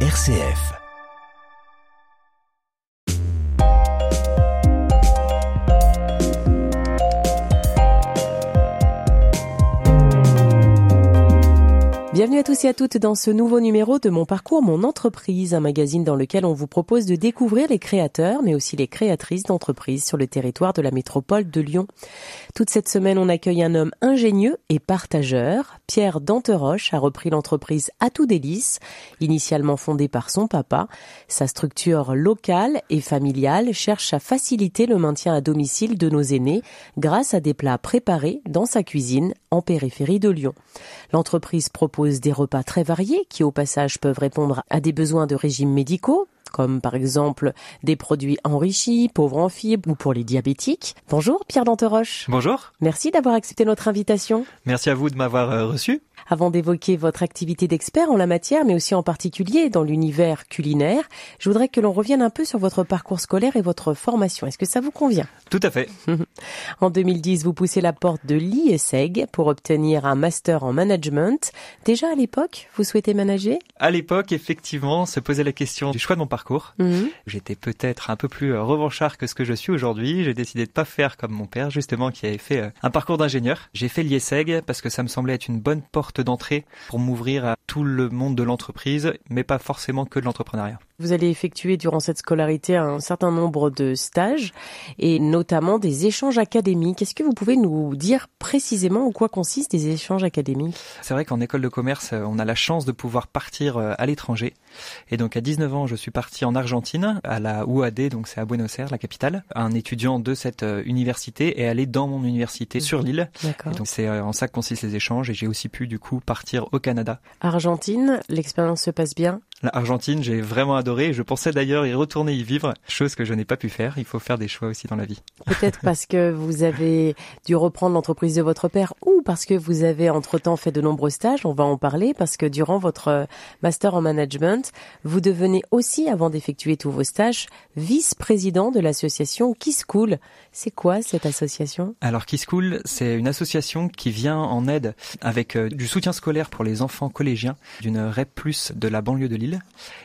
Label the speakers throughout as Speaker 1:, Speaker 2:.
Speaker 1: RCF.
Speaker 2: Bienvenue à tous et à toutes dans ce nouveau numéro de Mon Parcours, Mon Entreprise, un magazine dans lequel on vous propose de découvrir les créateurs, mais aussi les créatrices d'entreprises sur le territoire de la métropole de Lyon. Toute cette semaine, on accueille un homme ingénieux et partageur. Pierre Danteroche a repris l'entreprise Atout Délice, initialement fondée par son papa. Sa structure locale et familiale cherche à faciliter le maintien à domicile de nos aînés grâce à des plats préparés dans sa cuisine en périphérie de Lyon. L'entreprise propose des repas très variés qui au passage peuvent répondre à des besoins de régimes médicaux, comme par exemple des produits enrichis, pauvres en fibres ou pour les diabétiques. Bonjour Pierre Danteroche.
Speaker 3: Bonjour.
Speaker 2: Merci d'avoir accepté notre invitation.
Speaker 3: Merci à vous de m'avoir euh, reçu.
Speaker 2: Avant d'évoquer votre activité d'expert en la matière, mais aussi en particulier dans l'univers culinaire, je voudrais que l'on revienne un peu sur votre parcours scolaire et votre formation. Est-ce que ça vous convient?
Speaker 3: Tout à fait.
Speaker 2: en 2010, vous poussez la porte de l'IESEG pour obtenir un master en management. Déjà à l'époque, vous souhaitez manager?
Speaker 3: À l'époque, effectivement, se posait la question du choix de mon parcours.
Speaker 2: Mhm.
Speaker 3: J'étais peut-être un peu plus euh, revanchard que ce que je suis aujourd'hui. J'ai décidé de pas faire comme mon père, justement, qui avait fait euh, un parcours d'ingénieur. J'ai fait l'IESEG parce que ça me semblait être une bonne porte d'entrée pour m'ouvrir à tout le monde de l'entreprise, mais pas forcément que de l'entrepreneuriat.
Speaker 2: Vous allez effectuer durant cette scolarité un certain nombre de stages et notamment des échanges académiques. Est-ce que vous pouvez nous dire précisément en quoi consistent des échanges académiques?
Speaker 3: C'est vrai qu'en école de commerce, euh, on a la chance de pouvoir partir euh, à l'étranger. Et donc à 19 ans, je suis parti en Argentine, à la UAD, donc c'est à Buenos Aires, la capitale. Un étudiant de cette euh, université est allé dans mon université sur l'île.
Speaker 2: D'accord.
Speaker 3: Et donc c'est en ça que consistent les échanges. Et j'ai aussi pu du coup partir au Canada.
Speaker 2: Argentine, l'expérience se passe bien
Speaker 3: L'Argentine, j'ai vraiment adoré. Je pensais d'ailleurs y retourner y vivre, chose que je n'ai pas pu faire. Il faut faire des choix aussi dans la vie.
Speaker 2: Peut-être parce que vous avez dû reprendre l'entreprise de votre père ou parce que vous avez entre-temps fait de nombreux stages, on va en parler, parce que durant votre master en management, vous devenez aussi, avant d'effectuer tous vos stages, vice-président de l'association Kiss School. C'est quoi cette association?
Speaker 3: Alors Kiss School, c'est une association qui vient en aide avec euh, du soutien scolaire pour les enfants collégiens d'une REP+, de la banlieue de Lille.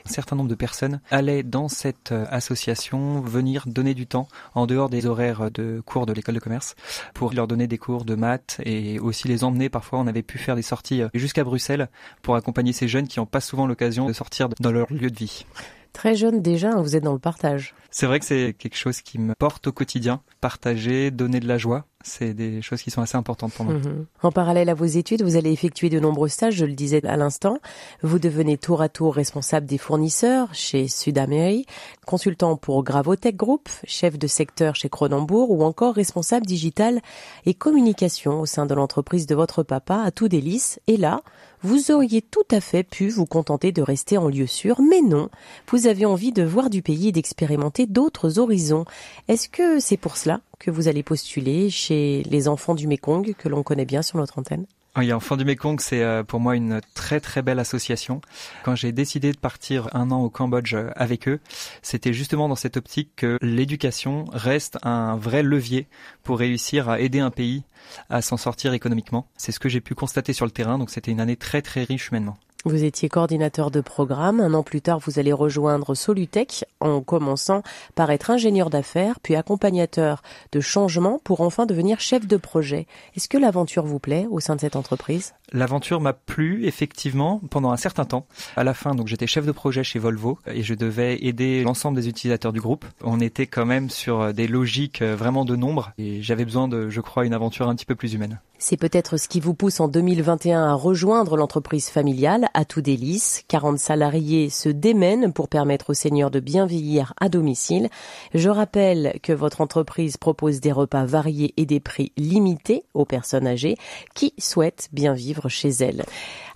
Speaker 3: Un certain nombre de personnes allaient dans cette euh, association venir donner du temps en dehors des horaires de cours de l'école de commerce pour leur donner des cours de maths et aussi les emmener. Parfois, on avait pu faire des sorties euh, jusqu'à Bruxelles pour accompagner ces jeunes qui n'ont pas souvent l'occasion de sortir dans leur lieu de vie.
Speaker 2: Très jeune déjà, hein, vous êtes dans le partage.
Speaker 3: C'est vrai que c'est quelque chose qui me porte au quotidien. Partager, donner de la joie, c'est des choses qui sont assez importantes pour moi.
Speaker 2: Mhm. En parallèle à vos études, vous allez effectuer de nombreux stages, je le disais à l'instant. Vous devenez tour à tour responsable des fournisseurs chez Sudamérique, consultant pour Gravotech Group, chef de secteur chez Cronenbourg ou encore responsable digital et communication au sein de l'entreprise de votre papa à tout délice. Et là, vous auriez tout à fait pu vous contenter de rester en lieu sûr, mais non, vous avez envie de voir du pays et d'expérimenter d'autres horizons. Est-ce que c'est pour cela que vous allez postuler chez les enfants du Mekong que l'on connaît bien sur notre antenne?
Speaker 3: Oui, Enfants du Mekong, c'est euh, pour moi une très très belle association. Quand j'ai décidé de partir un an au Cambodge euh, avec eux, c'était justement dans cette optique que l'éducation reste un vrai levier pour réussir à aider un pays à s'en sortir économiquement. C'est ce que j'ai pu constater sur le terrain, donc c'était une année très très riche humainement.
Speaker 2: Vous étiez coordinateur de programme. Un an plus tard, vous allez rejoindre Solutech en commençant par être ingénieur d'affaires, puis accompagnateur de changement pour enfin devenir chef de projet. Est-ce que l'aventure vous plaît au sein de cette entreprise?
Speaker 3: L'aventure m'a plu effectivement pendant un certain temps. À la fin, donc j'étais chef de projet chez Volvo et je devais aider l'ensemble des utilisateurs du groupe. On était quand même sur des logiques vraiment de nombre et j'avais besoin de, je crois, une aventure un petit peu plus humaine.
Speaker 2: C'est peut-être ce qui vous pousse en 2021 à rejoindre l'entreprise familiale à tout délice. 40 salariés se démènent pour permettre aux seniors de bien vieillir à domicile. Je rappelle que votre entreprise propose des repas variés et des prix limités aux personnes âgées qui souhaitent bien vivre chez elles.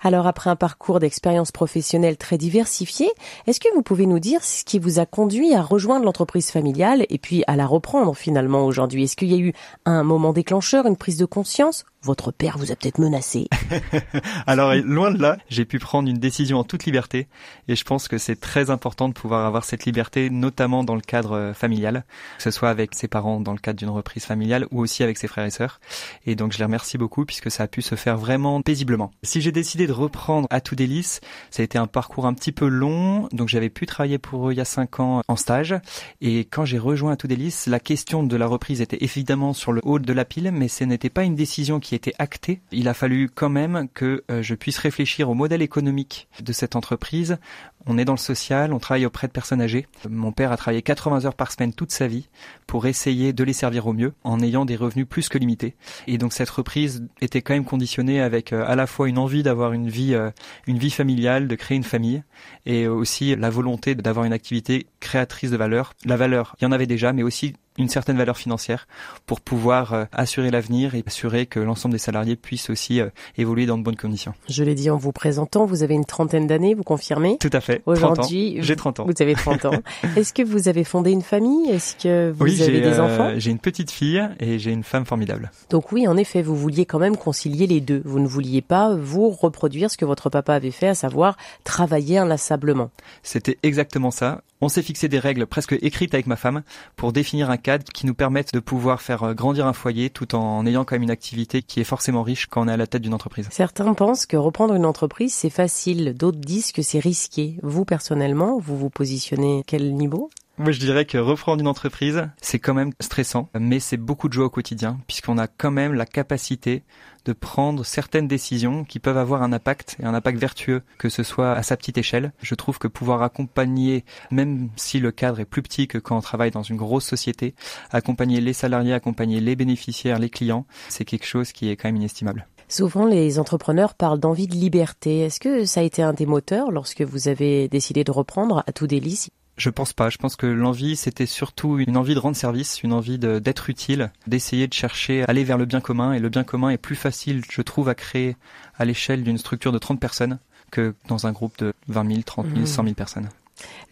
Speaker 2: Alors après un parcours d'expérience professionnelle très diversifié, est-ce que vous pouvez nous dire ce qui vous a conduit à rejoindre l'entreprise familiale et puis à la reprendre finalement aujourd'hui? Est-ce qu'il y a eu un moment déclencheur, une prise de conscience votre père vous a peut-être menacé.
Speaker 3: Alors loin de là, j'ai pu prendre une décision en toute liberté et je pense que c'est très important de pouvoir avoir cette liberté, notamment dans le cadre euh, familial, que ce soit avec ses parents dans le cadre d'une reprise familiale ou aussi avec ses frères et sœurs. Et donc je les remercie beaucoup puisque ça a pu se faire vraiment paisiblement. Si j'ai décidé de reprendre à tout délice, ça a été un parcours un petit peu long, donc j'avais pu travailler pour eux il y a cinq ans en stage et quand j'ai rejoint à tout délice, la question de la reprise était évidemment sur le haut de la pile, mais ce n'était pas une décision qui était acté, il a fallu quand même que euh, je puisse réfléchir au modèle économique de cette entreprise. On est dans le social, on travaille auprès de personnes âgées. Mon père a travaillé 80 heures par semaine toute sa vie pour essayer de les servir au mieux en ayant des revenus plus que limités. Et donc cette reprise était quand même conditionnée avec euh, à la fois une envie d'avoir une vie euh, une vie familiale, de créer une famille et aussi la volonté d'avoir une activité créatrice de valeur. La valeur, il y en avait déjà mais aussi une certaine valeur financière pour pouvoir euh, assurer l'avenir et assurer que l'ensemble des salariés puissent aussi euh, évoluer dans de bonnes conditions.
Speaker 2: Je l'ai dit en vous présentant, vous avez une trentaine d'années, vous confirmez?
Speaker 3: Tout à fait.
Speaker 2: Aujourd'hui,
Speaker 3: j'ai 30 ans.
Speaker 2: Vous avez 30 ans. Est-ce que vous avez fondé une famille? Est-ce que vous avez des enfants?
Speaker 3: J'ai une petite fille et j'ai une femme formidable.
Speaker 2: Donc oui, en effet, vous vouliez quand même concilier les deux. Vous ne vouliez pas vous reproduire ce que votre papa avait fait, à savoir travailler inlassablement.
Speaker 3: C'était exactement ça. On s'est fixé des règles presque écrites avec ma femme pour définir un cadre qui nous permette de pouvoir faire euh, grandir un foyer tout en ayant quand même une activité qui est forcément riche quand on est à la tête d'une entreprise.
Speaker 2: Certains pensent que reprendre une entreprise c'est facile, d'autres disent que c'est risqué. Vous personnellement, vous vous positionnez quel niveau?
Speaker 3: Moi, je dirais que reprendre une entreprise, c'est quand même stressant, mais c'est beaucoup de joie au quotidien, puisqu'on a quand même la capacité de prendre certaines décisions qui peuvent avoir un impact et un impact vertueux, que ce soit à sa petite échelle. Je trouve que pouvoir accompagner, même si le cadre est plus petit que quand on travaille dans une grosse société, accompagner les salariés, accompagner les bénéficiaires, les clients, c'est quelque chose qui est quand même inestimable.
Speaker 2: Souvent, les entrepreneurs parlent d'envie de liberté. Est-ce que ça a été un des moteurs lorsque vous avez décidé de reprendre à tout délice
Speaker 3: je pense pas. Je pense que l'envie, c'était surtout une envie de rendre service, une envie d'être utile, d'essayer de chercher, aller vers le bien commun. Et le bien commun est plus facile, je trouve, à créer à l'échelle d'une structure de 30 personnes que dans un groupe de 20 000, 30 000, 100 000 personnes.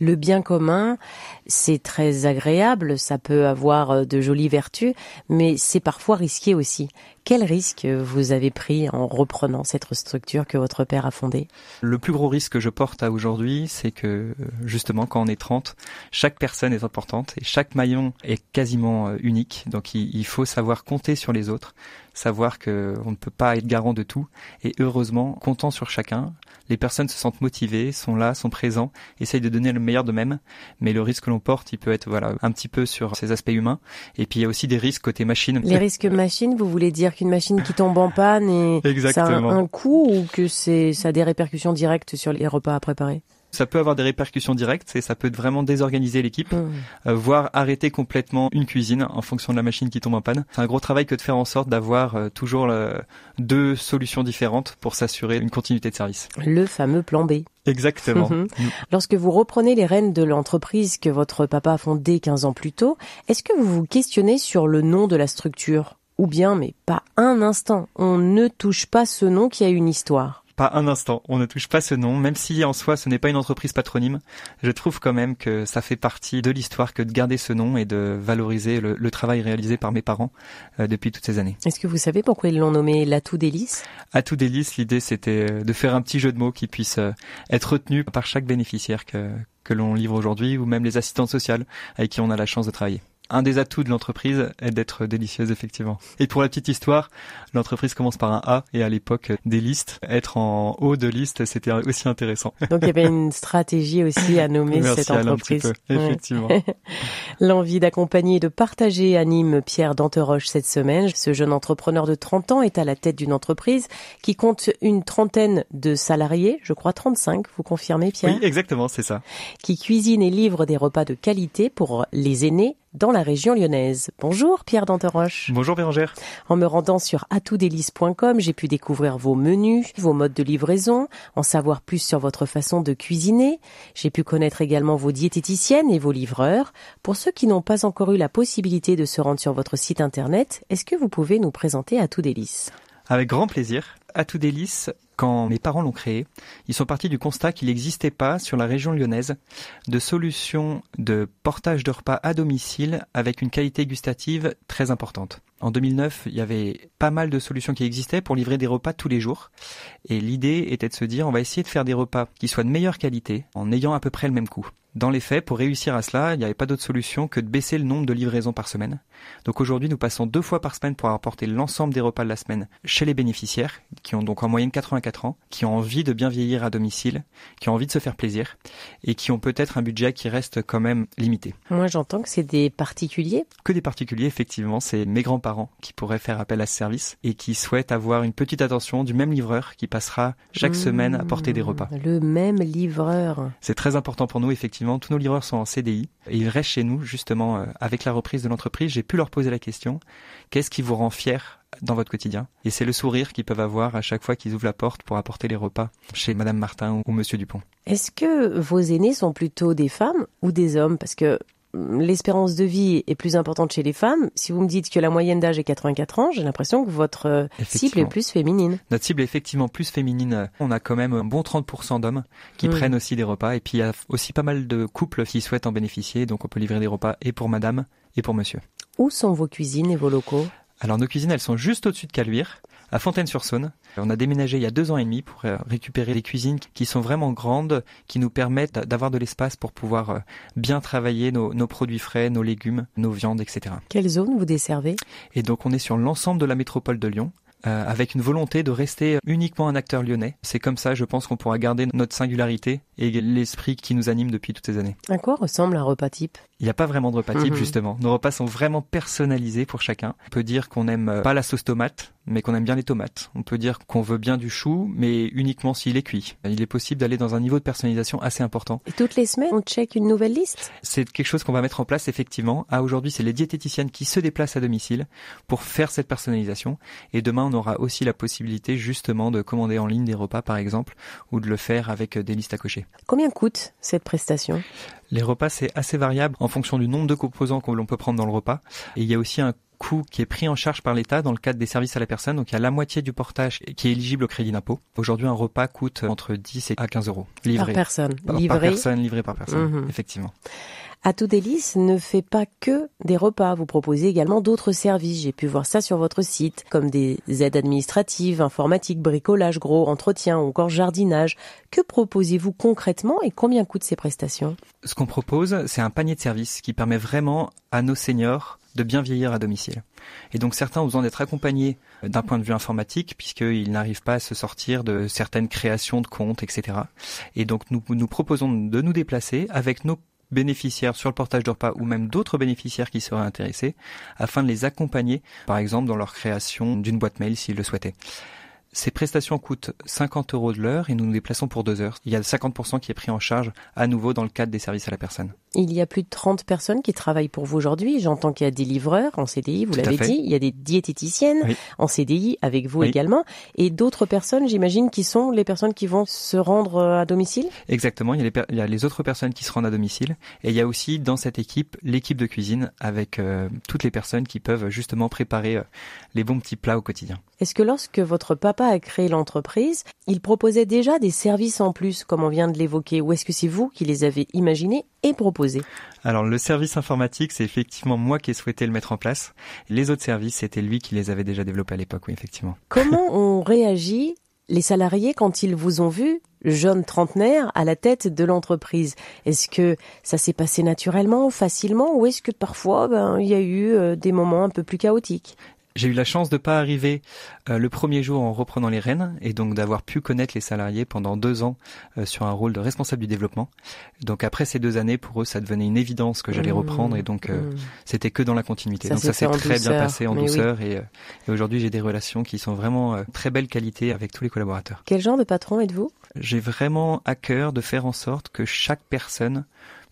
Speaker 2: Le bien commun, c'est très agréable, ça peut avoir euh, de jolies vertus, mais c'est parfois risqué aussi. Quel risque vous avez pris en reprenant cette structure que votre père a fondée?
Speaker 3: Le plus gros risque que je porte à aujourd'hui, c'est que justement quand on est 30, chaque personne est importante et chaque maillon est quasiment euh, unique. Donc il faut savoir compter sur les autres, savoir que on ne peut pas être garant de tout et heureusement comptant sur chacun, les personnes se sentent motivées, sont là, sont présents, essayent de donner le meilleur d'eux-mêmes, mais le risque que l'on porte, il peut être voilà un petit peu sur ces aspects humains. Et puis il y a aussi des risques côté machine.
Speaker 2: Les risques machine, vous voulez dire qu'une machine qui tombe en panne et ça a un coût ou que c'est ça a des répercussions directes sur les repas à préparer?
Speaker 3: Ça peut avoir des répercussions directes et ça peut vraiment désorganiser l'équipe, mmh. euh, voire arrêter complètement une cuisine en fonction de la machine qui tombe en panne. C'est un gros travail que de faire en sorte d'avoir euh, toujours deux solutions différentes pour s'assurer une continuité de service.
Speaker 2: Le fameux plan B.
Speaker 3: Exactement. Mmh.
Speaker 2: Mmh. Lorsque vous reprenez les rênes de l'entreprise que votre papa a fondée 15 ans plus tôt, est-ce que vous vous questionnez sur le nom de la structure? Ou bien, mais pas un instant, on ne touche pas ce nom qui a une histoire?
Speaker 3: Pas un instant, on ne touche pas ce nom, même si en soi ce n'est pas une entreprise patronyme. Je trouve quand même que ça fait partie de l'histoire que de garder ce nom et de valoriser le, travail réalisé par mes parents euh, depuis toutes ces années.
Speaker 2: Est-ce que vous savez pourquoi ils l'ont nommé l'atout délice
Speaker 3: Atout délice, l'idée c'était euh, de faire un petit jeu de mots qui puisse euh, être retenu par chaque bénéficiaire que, que l'on livre aujourd'hui ou même les assistantes sociales avec qui on a la chance de travailler un des atouts de l'entreprise est d'être délicieuse effectivement. Et pour la petite histoire, l'entreprise commence par un A et à l'époque des listes, être en haut de liste, c'était aussi intéressant.
Speaker 2: Donc il y avait une stratégie aussi à nommer cette entreprise.
Speaker 3: effectivement.
Speaker 2: L'envie d'accompagner et de partager anime Pierre Danteroche cette semaine. Ce jeune entrepreneur de 30 ans est à la tête d'une entreprise qui compte une trentaine de salariés, je crois 35, vous confirmez Pierre?
Speaker 3: Oui, exactement, c'est ça.
Speaker 2: Qui cuisine et livre des repas de qualité pour les aînés dans la région lyonnaise. Bonjour Pierre Danteroche.
Speaker 3: Bonjour Bérangère.
Speaker 2: En me rendant sur atoudélice.com, j'ai pu découvrir vos menus, vos modes de livraison, en savoir plus sur votre façon de cuisiner. J'ai pu connaître également vos diététiciennes et vos livreurs. Pour ceux qui n'ont pas encore eu la possibilité de se rendre sur votre site internet, est-ce que vous pouvez nous présenter Atout
Speaker 3: Avec grand plaisir. Atout quand mes parents l'ont créé, ils sont partis du constat qu'il n'existait pas sur la région lyonnaise de solutions de portage de repas à domicile avec une qualité gustative très importante. En 2009, il y avait pas mal de solutions qui existaient pour livrer des repas tous les jours. Et l'idée était de se dire, on va essayer de faire des repas qui soient de meilleure qualité en ayant à peu près le même coût. Dans les faits, pour réussir à cela, il n'y avait pas d'autre solution que de baisser le nombre de livraisons par semaine. Donc aujourd'hui, nous passons deux fois par semaine pour apporter l'ensemble des repas de la semaine chez les bénéficiaires, qui ont donc en moyenne 84 ans, qui ont envie de bien vieillir à domicile, qui ont envie de se faire plaisir, et qui ont peut-être un budget qui reste quand même limité.
Speaker 2: Moi, j'entends que c'est des particuliers.
Speaker 3: Que des particuliers, effectivement, c'est mes grands-parents qui pourraient faire appel à ce service et qui souhaitent avoir une petite attention du même livreur qui passera chaque mmh, semaine à porter des repas.
Speaker 2: Le même livreur.
Speaker 3: C'est très important pour nous, effectivement tous nos livreurs sont en CDI et ils restent chez nous justement euh, avec la reprise de l'entreprise. J'ai pu leur poser la question qu'est-ce qui vous rend fier dans votre quotidien? Et c'est le sourire qu'ils peuvent avoir à chaque fois qu'ils ouvrent la porte pour apporter les repas chez Madame Martin ou Monsieur Dupont.
Speaker 2: Est-ce que vos aînés sont plutôt des femmes ou des hommes? Parce que l'espérance de vie est plus importante chez les femmes. Si vous me dites que la moyenne d'âge est 84 ans, j'ai l'impression que votre euh, cible est plus féminine.
Speaker 3: Notre cible est effectivement plus féminine. On a quand même un bon 30% d'hommes qui hmm. prennent aussi des repas. Et puis il y a aussi pas mal de couples qui souhaitent en bénéficier. Donc on peut livrer des repas et pour madame et pour monsieur.
Speaker 2: Où sont vos cuisines et vos locaux?
Speaker 3: Alors nos cuisines, elles sont juste au-dessus de Caluire à Fontaine-sur-Saône. On a déménagé il y a deux ans et demi pour euh, récupérer des cuisines qui sont vraiment grandes, qui nous permettent d'avoir de l'espace pour pouvoir euh, bien travailler nos, produits frais, nos légumes, nos viandes, etc.
Speaker 2: Quelle zone vous desservez?
Speaker 3: Et donc on est sur l'ensemble de la métropole de Lyon. Euh, avec une volonté de rester uniquement un acteur lyonnais. C'est comme ça, je pense qu'on pourra garder notre singularité et l'esprit qui nous anime depuis toutes ces années.
Speaker 2: À quoi ressemble un repas type?
Speaker 3: Il n'y a pas vraiment de repas type, mhm. justement. Nos repas sont vraiment personnalisés pour chacun. On peut dire qu'on n'aime pas la sauce tomate, mais qu'on aime bien les tomates. On peut dire qu'on veut bien du chou, mais uniquement s'il est cuit. Il est possible d'aller dans un niveau de personnalisation assez important.
Speaker 2: Et toutes les semaines, on check une nouvelle liste?
Speaker 3: C'est quelque chose qu'on va mettre en place, effectivement. À aujourd'hui, c'est les diététiciennes qui se déplacent à domicile pour faire cette personnalisation. Et demain, on aura aussi la possibilité, justement, de commander en ligne des repas, par exemple, ou de le faire avec des listes à cocher.
Speaker 2: Combien coûte cette prestation?
Speaker 3: Les repas, c'est assez variable en fonction du nombre de composants que l'on peut prendre dans le repas. Et il y a aussi un coût qui est pris en charge par l'État dans le cadre des services à la personne. Donc il y a la moitié du portage qui est éligible au crédit d'impôt. Aujourd'hui, un repas coûte entre 10 et 15 euros.
Speaker 2: Livré. Par personne.
Speaker 3: Livré. Par personne, livré par personne, mhm. effectivement.
Speaker 2: Atout Délice ne fait pas que des repas. Vous proposez également d'autres services. J'ai pu voir ça sur votre site, comme des aides administratives, informatique, bricolage, gros, entretien ou encore jardinage. Que proposez-vous concrètement et combien coûtent ces prestations?
Speaker 3: Ce qu'on propose, c'est un panier de services qui permet vraiment à nos seniors de bien vieillir à domicile. Et donc certains ont besoin d'être accompagnés d'un point de vue informatique puisqu'ils n'arrivent pas à se sortir de certaines créations de comptes, etc. Et donc nous nous proposons de nous déplacer avec nos bénéficiaires sur le portage de repas ou même d'autres bénéficiaires qui seraient intéressés afin de les accompagner, par exemple, dans leur création d'une boîte mail s'ils le souhaitaient. Ces prestations coûtent 50 euros de l'heure et nous nous déplaçons pour deux heures. Il y a 50% qui est pris en charge à nouveau dans le cadre des services à la personne.
Speaker 2: Il y a plus de 30 personnes qui travaillent pour vous aujourd'hui. J'entends qu'il y a des livreurs en CDI, vous l'avez dit. Il y a des diététiciennes en CDI avec vous également. Et d'autres personnes, j'imagine, qui sont les personnes qui vont se rendre euh, à domicile?
Speaker 3: Exactement. Il y, a les, il y, a les, autres personnes qui se rendent à domicile. Et il y a aussi dans cette équipe l'équipe de cuisine avec euh, toutes les personnes qui peuvent justement préparer euh, les bons petits plats au quotidien.
Speaker 2: Est-ce que lorsque votre papa a créé l'entreprise, il proposait déjà des services en plus, comme on vient de l'évoquer, ou est-ce que c'est vous qui les avez imaginés et proposés
Speaker 3: Alors le service informatique, c'est effectivement moi qui ai souhaité le mettre en place. Les autres services, c'était lui qui les avait déjà développés à l'époque, oui, effectivement.
Speaker 2: Comment on réagit les salariés quand ils vous ont vu jeune trentenaire à la tête de l'entreprise? Est-ce que ça s'est passé naturellement, facilement, ou est-ce que parfois ben, il y a eu euh, des moments un peu plus chaotiques?
Speaker 3: J'ai eu la chance de pas arriver euh, le premier jour en reprenant les rênes et donc d'avoir pu connaître les salariés pendant deux ans euh, sur un rôle de responsable du développement. Donc après ces deux années, pour eux, ça devenait une évidence que j'allais mmh. reprendre et donc euh, mmh. c'était que dans la continuité. donc ça s'est très bien passé en douceur et, et aujourd'hui j'ai des relations qui sont vraiment très belle qualité avec tous les collaborateurs.
Speaker 2: Quel genre de patron êtes-vous?
Speaker 3: J'ai vraiment à cœur de faire en sorte que chaque personne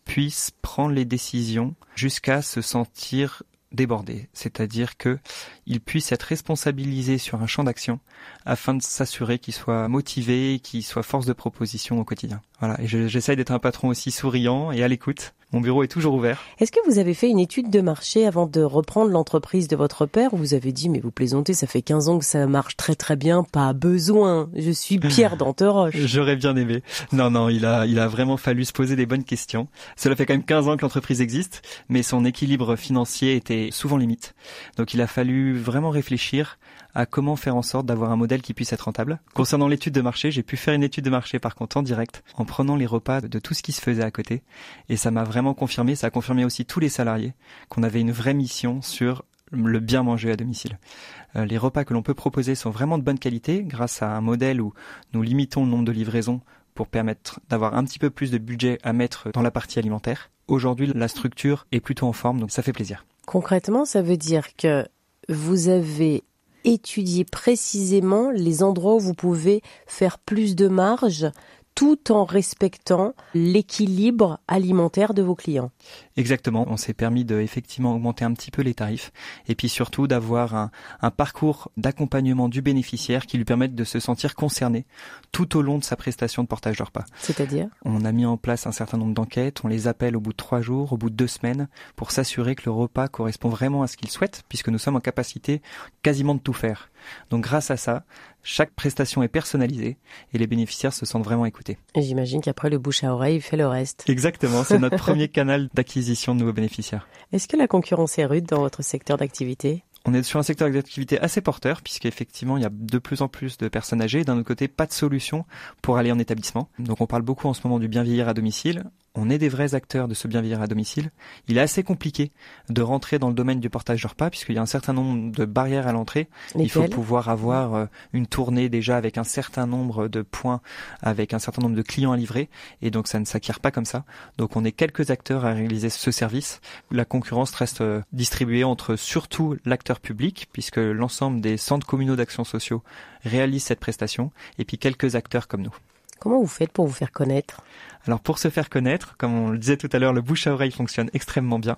Speaker 3: puisse prendre les décisions jusqu'à se sentir débordé, c'est-à-dire que il puisse être responsabilisé sur un champ d'action afin de s'assurer qu'il soit motivé, qu'il soit force de proposition au quotidien. Voilà, et j'essaye d'être un patron aussi souriant et à l'écoute Mon bureau est toujours ouvert.
Speaker 2: Est-ce que vous avez fait une étude de marché avant de reprendre l'entreprise de votre père ou vous avez dit mais vous plaisantez, ça fait 15 ans que ça marche très très bien, pas besoin. Je suis Pierre Danteroche.
Speaker 3: J'aurais bien aimé. Non non, il a il a vraiment fallu se poser des bonnes questions. Cela fait quand même 15 ans que l'entreprise existe, mais son équilibre financier était souvent limite. Donc il a fallu vraiment réfléchir à comment faire en sorte d'avoir un modèle qui puisse être rentable. Concernant l'étude de marché, j'ai pu faire une étude de marché par contre en direct, en prenant les repas de tout ce qui se faisait à côté. Et ça m'a vraiment confirmé, ça a confirmé aussi tous les salariés qu'on avait une vraie mission sur le bien manger à domicile. Euh, les repas que l'on peut proposer sont vraiment de bonne qualité grâce à un modèle où nous limitons le nombre de livraisons pour permettre d'avoir un petit peu plus de budget à mettre dans la partie alimentaire. Aujourd'hui, la structure est plutôt en forme, donc ça fait plaisir.
Speaker 2: Concrètement, ça veut dire que vous avez étudier précisément les endroits où vous pouvez faire plus de marge tout en respectant l'équilibre alimentaire de vos clients.
Speaker 3: Exactement, on s'est permis de effectivement augmenter un petit peu les tarifs et puis surtout d'avoir un, un, parcours d'accompagnement du bénéficiaire qui lui permette de se sentir concerné tout au long de sa prestation de portage de repas.
Speaker 2: C'est-à-dire?
Speaker 3: On a mis en place un certain nombre d'enquêtes, on les appelle au bout de trois jours, au bout de deux semaines pour s'assurer que le repas correspond vraiment à ce qu'il souhaite puisque nous sommes en capacité quasiment de tout faire. Donc grâce à ça, chaque prestation est personnalisée et les bénéficiaires se sentent vraiment écoutés.
Speaker 2: J'imagine qu'après le bouche à oreille fait le reste.
Speaker 3: Exactement, c'est notre premier canal d'acquisition de nouveaux bénéficiaires.
Speaker 2: Est-ce que la concurrence est rude dans votre secteur d'activité?
Speaker 3: On est sur un secteur d'activité assez porteur puisqu'effectivement il y a de plus en plus de personnes âgées. D'un autre côté, pas de solution pour aller en établissement. Donc on parle beaucoup en ce moment du bien vieillir à domicile on est des vrais acteurs de ce bien vieillir à domicile. Il est assez compliqué de rentrer dans le domaine du portage de repas puisqu'il y a un certain nombre de barrières à l'entrée. Il faut pouvoir avoir euh, une tournée déjà avec un certain nombre de points, avec un certain nombre de clients à livrer et donc ça ne s'acquiert pas comme ça. Donc on est quelques acteurs à réaliser ce service. La concurrence reste euh, distribuée entre surtout l'acteur public puisque l'ensemble des centres communaux d'action sociaux réalisent cette prestation et puis quelques acteurs comme nous.
Speaker 2: Comment vous faites pour vous faire connaître?
Speaker 3: Alors pour se faire connaître, comme on le disait tout à l'heure, le bouche à oreille fonctionne extrêmement bien.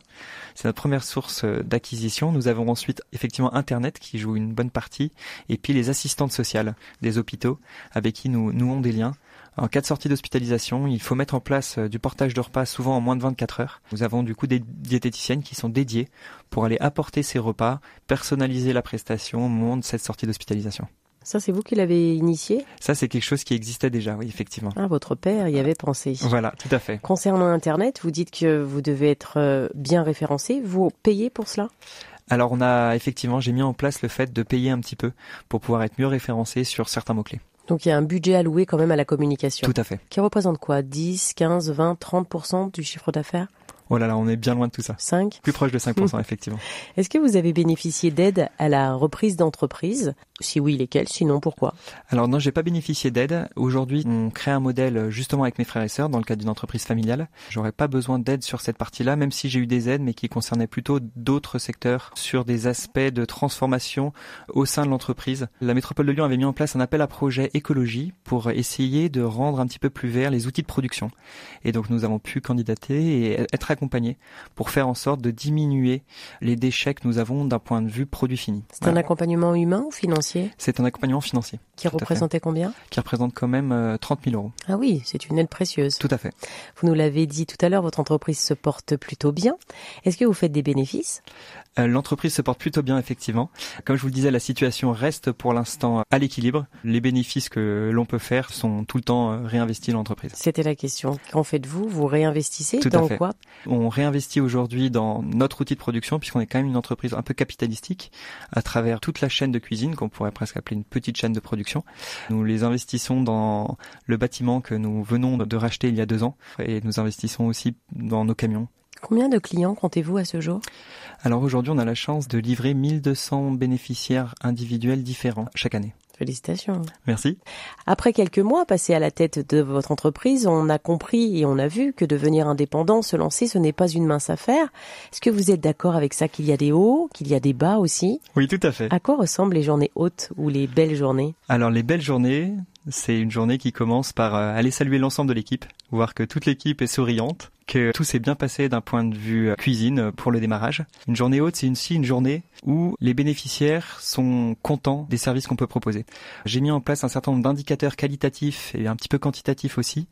Speaker 3: C'est notre première source euh, d'acquisition. Nous avons ensuite effectivement Internet qui joue une bonne partie, et puis les assistantes sociales des hôpitaux avec qui nous nouons des liens. En cas de sortie d'hospitalisation, il faut mettre en place euh, du portage de repas souvent en moins de 24 heures. Nous avons du coup des diététiciennes qui sont dédiées pour aller apporter ces repas, personnaliser la prestation au moment de cette sortie d'hospitalisation.
Speaker 2: Ça, c'est vous qui l'avez initié
Speaker 3: Ça, c'est quelque chose qui existait déjà, oui, effectivement.
Speaker 2: Ah, votre père y avait pensé.
Speaker 3: Voilà, tout à fait.
Speaker 2: Concernant Internet, vous dites que vous devez être euh, bien référencé. Vous payez pour cela?
Speaker 3: Alors on a effectivement, j'ai mis en place le fait de payer un petit peu pour pouvoir être mieux référencé sur certains mots-clés.
Speaker 2: Donc il y a un budget alloué quand même à la communication.
Speaker 3: Tout à fait.
Speaker 2: Qui représente quoi? 10, 15, 20, 30% du chiffre d'affaires?
Speaker 3: Oh là là, on est bien loin de tout ça.
Speaker 2: 5
Speaker 3: Plus proche de 5%, effectivement.
Speaker 2: Est-ce que vous avez bénéficié d'aide à la reprise d'entreprise? Si oui, lesquelles? Sinon, pourquoi?
Speaker 3: Alors non, j'ai pas bénéficié d'aide. Aujourd'hui, on crée un modèle justement avec mes frères et sœurs dans le cadre d'une entreprise familiale. J'aurais pas besoin d'aide sur cette partie-là, même si j'ai eu des aides, mais qui concernaient plutôt d'autres secteurs sur des aspects de transformation au sein de l'entreprise. La métropole de Lyon avait mis en place un appel à projet écologie pour essayer de rendre un petit peu plus vert les outils de production. Et donc nous avons pu candidater et être accompagner pour faire en sorte de diminuer les déchets que nous avons d'un point de vue produit fini.
Speaker 2: C'est un accompagnement humain ou financier
Speaker 3: C'est un accompagnement financier.
Speaker 2: Qui représentait combien?
Speaker 3: Qui représente quand même 30 euh, 000 euros.
Speaker 2: Ah oui, c'est une aide précieuse.
Speaker 3: Tout à fait.
Speaker 2: Vous nous l'avez dit tout à l'heure, votre entreprise se porte plutôt bien. Est-ce que vous faites des bénéfices?
Speaker 3: Euh, L'entreprise se porte plutôt bien, effectivement. Comme je vous le disais, la situation reste pour l'instant à l'équilibre. Les bénéfices que l'on peut faire sont tout le temps euh, réinvestis dans l'entreprise.
Speaker 2: C'était la question. Qu'en faites-vous? Vous réinvestissez dans quoi?
Speaker 3: On réinvestit aujourd'hui dans notre outil de production puisqu'on est quand même une entreprise un peu capitalistique à travers toute la chaîne de cuisine qu'on pourrait presque appeler une petite chaîne de production. Nous les investissons dans le bâtiment que nous venons de racheter il y a deux ans et nous investissons aussi dans nos camions
Speaker 2: Combien de clients comptez-vous à ce jour?
Speaker 3: Alors aujourd'hui, on a la chance de livrer 1200 bénéficiaires individuels différents chaque année.
Speaker 2: Félicitations.
Speaker 3: Merci.
Speaker 2: Après quelques mois passés à la tête de votre entreprise, on a compris et on a vu que devenir indépendant, se lancer, ce n'est pas une mince affaire. Est-ce que vous êtes d'accord avec ça qu'il y a des hauts, qu'il y a des bas aussi?
Speaker 3: Oui, tout à fait.
Speaker 2: À quoi ressemblent les journées hautes ou les belles journées?
Speaker 3: Alors les belles journées, c'est une journée qui commence par euh, aller saluer l'ensemble de l'équipe, voir que toute l'équipe est souriante, que tout s'est bien passé d'un point de vue euh, cuisine pour le démarrage. Une journée haute, c'est aussi une journée où les bénéficiaires sont contents des services qu'on peut proposer. J'ai mis en place un certain nombre d'indicateurs qualitatifs et un petit peu quantitatifs aussi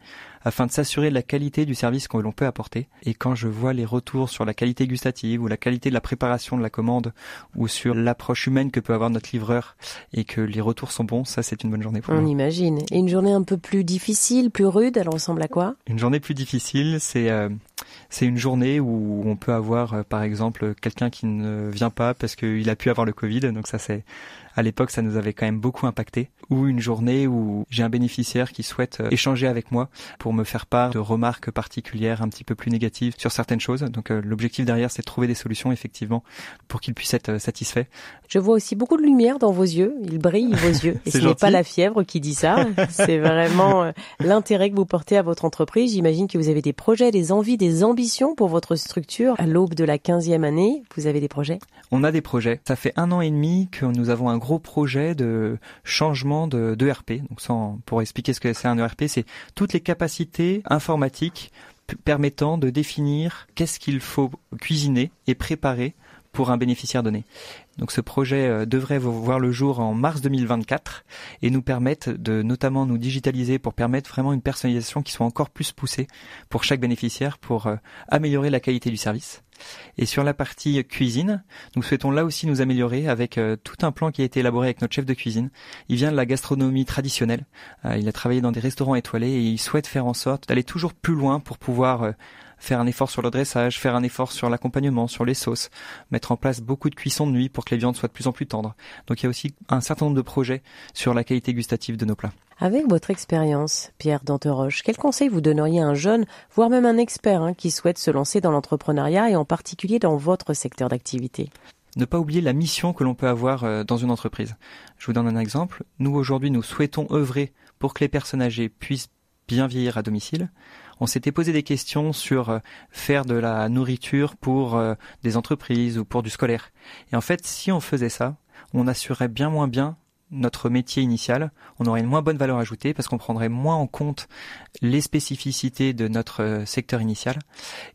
Speaker 3: afin de s'assurer de la qualité du service que l'on peut apporter. Et quand je vois les retours sur la qualité gustative ou la qualité de la préparation de la commande ou sur l'approche humaine que peut avoir notre livreur et que les retours sont bons, ça c'est une bonne journée pour
Speaker 2: On
Speaker 3: moi.
Speaker 2: On imagine. Et une journée un peu plus difficile, plus rude, elle ressemble à quoi?
Speaker 3: Une journée plus difficile, c'est euh, um, c'est une journée où on peut avoir euh, par exemple quelqu'un qui ne vient pas parce qu'il a pu avoir le Covid, donc ça c'est à l'époque, ça nous avait quand même beaucoup impacté. Ou une journée où j'ai un bénéficiaire qui souhaite euh, échanger avec moi pour me faire part de remarques particulières un petit peu plus négatives sur certaines choses. Donc euh, l'objectif derrière, c'est de trouver des solutions effectivement pour qu'il puisse être satisfait.
Speaker 2: Je vois aussi beaucoup de lumière dans vos yeux. Ils brillent vos yeux. Et ce n'est pas la fièvre qui dit ça. c'est vraiment l'intérêt que vous portez à votre entreprise. J'imagine que vous avez des projets, des envies, des ambitions pour votre structure. À l'aube de la 15e année, vous avez des projets?
Speaker 3: On a des projets. Ça fait un an et demi que nous avons un gros projet de changement de d'ERP. Donc sans, pour expliquer ce que c'est un ERP, c'est toutes les capacités informatiques permettant de définir qu'est-ce qu'il faut cuisiner et préparer pour un bénéficiaire donné. Donc ce projet euh, devrait voir le jour en mars 2024 et nous permettre de notamment nous digitaliser pour permettre vraiment une personnalisation qui soit encore plus poussée pour chaque bénéficiaire pour euh, améliorer la qualité du service. Et sur la partie cuisine, nous souhaitons là aussi nous améliorer avec euh, tout un plan qui a été élaboré avec notre chef de cuisine. Il vient de la gastronomie traditionnelle. il a travaillé dans des restaurants étoilés et il souhaite faire en sorte d'aller toujours plus loin pour pouvoir faire un effort sur le dressage, faire un effort sur l'accompagnement, sur les sauces, mettre en place beaucoup de cuisson de nuit pour que les viandes soient de plus en plus tendres. Donc il y a aussi un certain nombre de projets sur la qualité gustative de nos plats.
Speaker 2: Avec votre expérience, Pierre Danteroche, quel conseil vous donneriez à un jeune, voire même un expert, hein, qui souhaite se lancer dans l'entrepreneuriat et en particulier dans votre secteur d'activité?
Speaker 3: Ne pas oublier la mission que l'on peut avoir euh, dans une entreprise. Je vous donne un exemple. Nous, aujourd'hui, nous souhaitons œuvrer pour que les personnes âgées puissent bien vieillir à domicile on s'était posé des questions sur euh, faire de la nourriture pour euh, des entreprises ou pour du scolaire. Et en fait, si on faisait ça, on assurerait bien moins bien notre métier initial, on aurait une moins bonne valeur ajoutée parce qu'on prendrait moins en compte les spécificités de notre euh, secteur initial.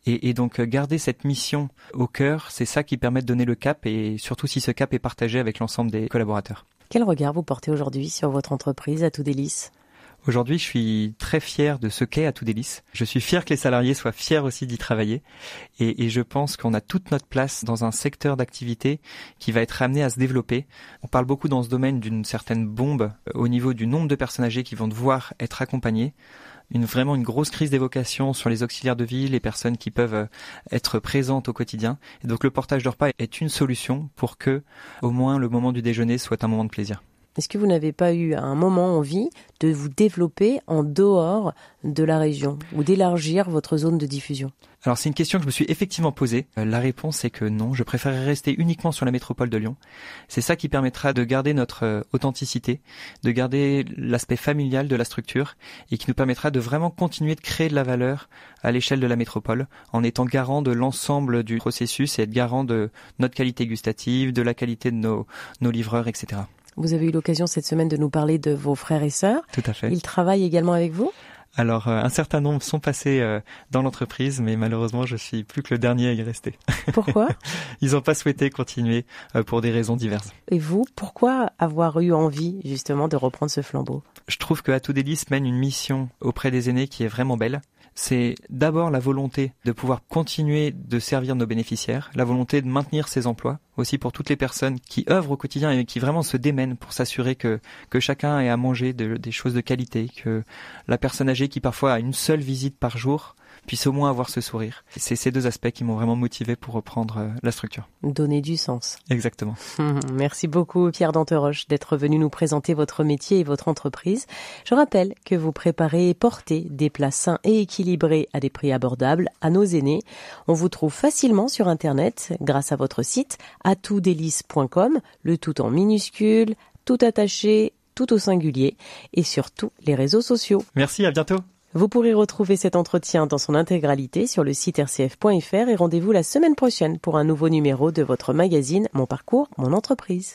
Speaker 3: Et, et donc garder cette mission au cœur, c'est ça qui permet de donner le cap et surtout si ce cap est partagé avec l'ensemble des collaborateurs.
Speaker 2: Quel regard vous portez aujourd'hui sur votre entreprise à tout délice
Speaker 3: Aujourd'hui, je suis très fier de ce qu'est à tout délice. Je suis fier que les salariés soient fiers aussi d'y travailler. Et, je pense qu'on a toute notre place dans un secteur d'activité qui va être amené à se développer. On parle beaucoup dans ce domaine d'une certaine bombe euh, au niveau du nombre de personnes âgées qui vont devoir être accompagnées une vraiment une grosse crise d'évocation sur les auxiliaires de vie, les personnes qui peuvent euh, être présentes au quotidien. Et donc le portage de repas est une solution pour que au moins le moment du déjeuner soit un moment de plaisir.
Speaker 2: Est-ce que vous n'avez pas eu à un moment envie de vous développer en dehors de la région ou d'élargir votre zone de diffusion?
Speaker 3: Alors c'est une question que je me suis effectivement posée. Euh, la réponse est que non, je préférerais rester uniquement sur la métropole de Lyon. C'est ça qui permettra de garder notre euh, authenticité, de garder l'aspect familial de la structure et qui nous permettra de vraiment continuer de créer de la valeur à l'échelle de la métropole en étant garant de l'ensemble du processus et être garant de notre qualité gustative, de la qualité de nos, nos livreurs, etc.
Speaker 2: Vous avez eu l'occasion cette semaine de nous parler de vos frères et sœurs.
Speaker 3: Tout à fait.
Speaker 2: Ils travaillent également avec vous?
Speaker 3: Alors, euh, un certain nombre sont passés euh, dans l'entreprise, mais malheureusement, je suis plus que le dernier à y rester.
Speaker 2: Pourquoi?
Speaker 3: Ils n'ont pas souhaité continuer euh, pour des raisons diverses.
Speaker 2: Et vous, pourquoi avoir eu envie justement de reprendre ce flambeau?
Speaker 3: Je trouve que Atout Délice mène une mission auprès des aînés qui est vraiment belle c'est d'abord la volonté de pouvoir continuer de servir nos bénéficiaires, la volonté de maintenir ces emplois, aussi pour toutes les personnes qui œuvrent au quotidien et qui vraiment se démènent pour s'assurer que, que chacun ait à manger des choses de qualité, que la personne âgée qui parfois a une seule visite par jour puisse au moins avoir ce sourire. C'est ces deux aspects qui m'ont vraiment motivé pour reprendre euh, la structure.
Speaker 2: Donner du sens.
Speaker 3: Exactement.
Speaker 2: Merci beaucoup Pierre Danteroche d'être venu nous présenter votre métier et votre entreprise. Je rappelle que vous préparez et portez des plats sains et équilibrés à des prix abordables à nos aînés. On vous trouve facilement sur internet grâce à votre site atoutdélice.com, le tout en minuscule, tout attaché, tout au singulier et surtout les réseaux sociaux.
Speaker 3: Merci, à bientôt.
Speaker 2: Vous pourrez retrouver cet entretien dans son intégralité sur le site rcf.fr et rendez-vous la semaine prochaine pour un nouveau numéro de votre magazine Mon parcours, mon entreprise.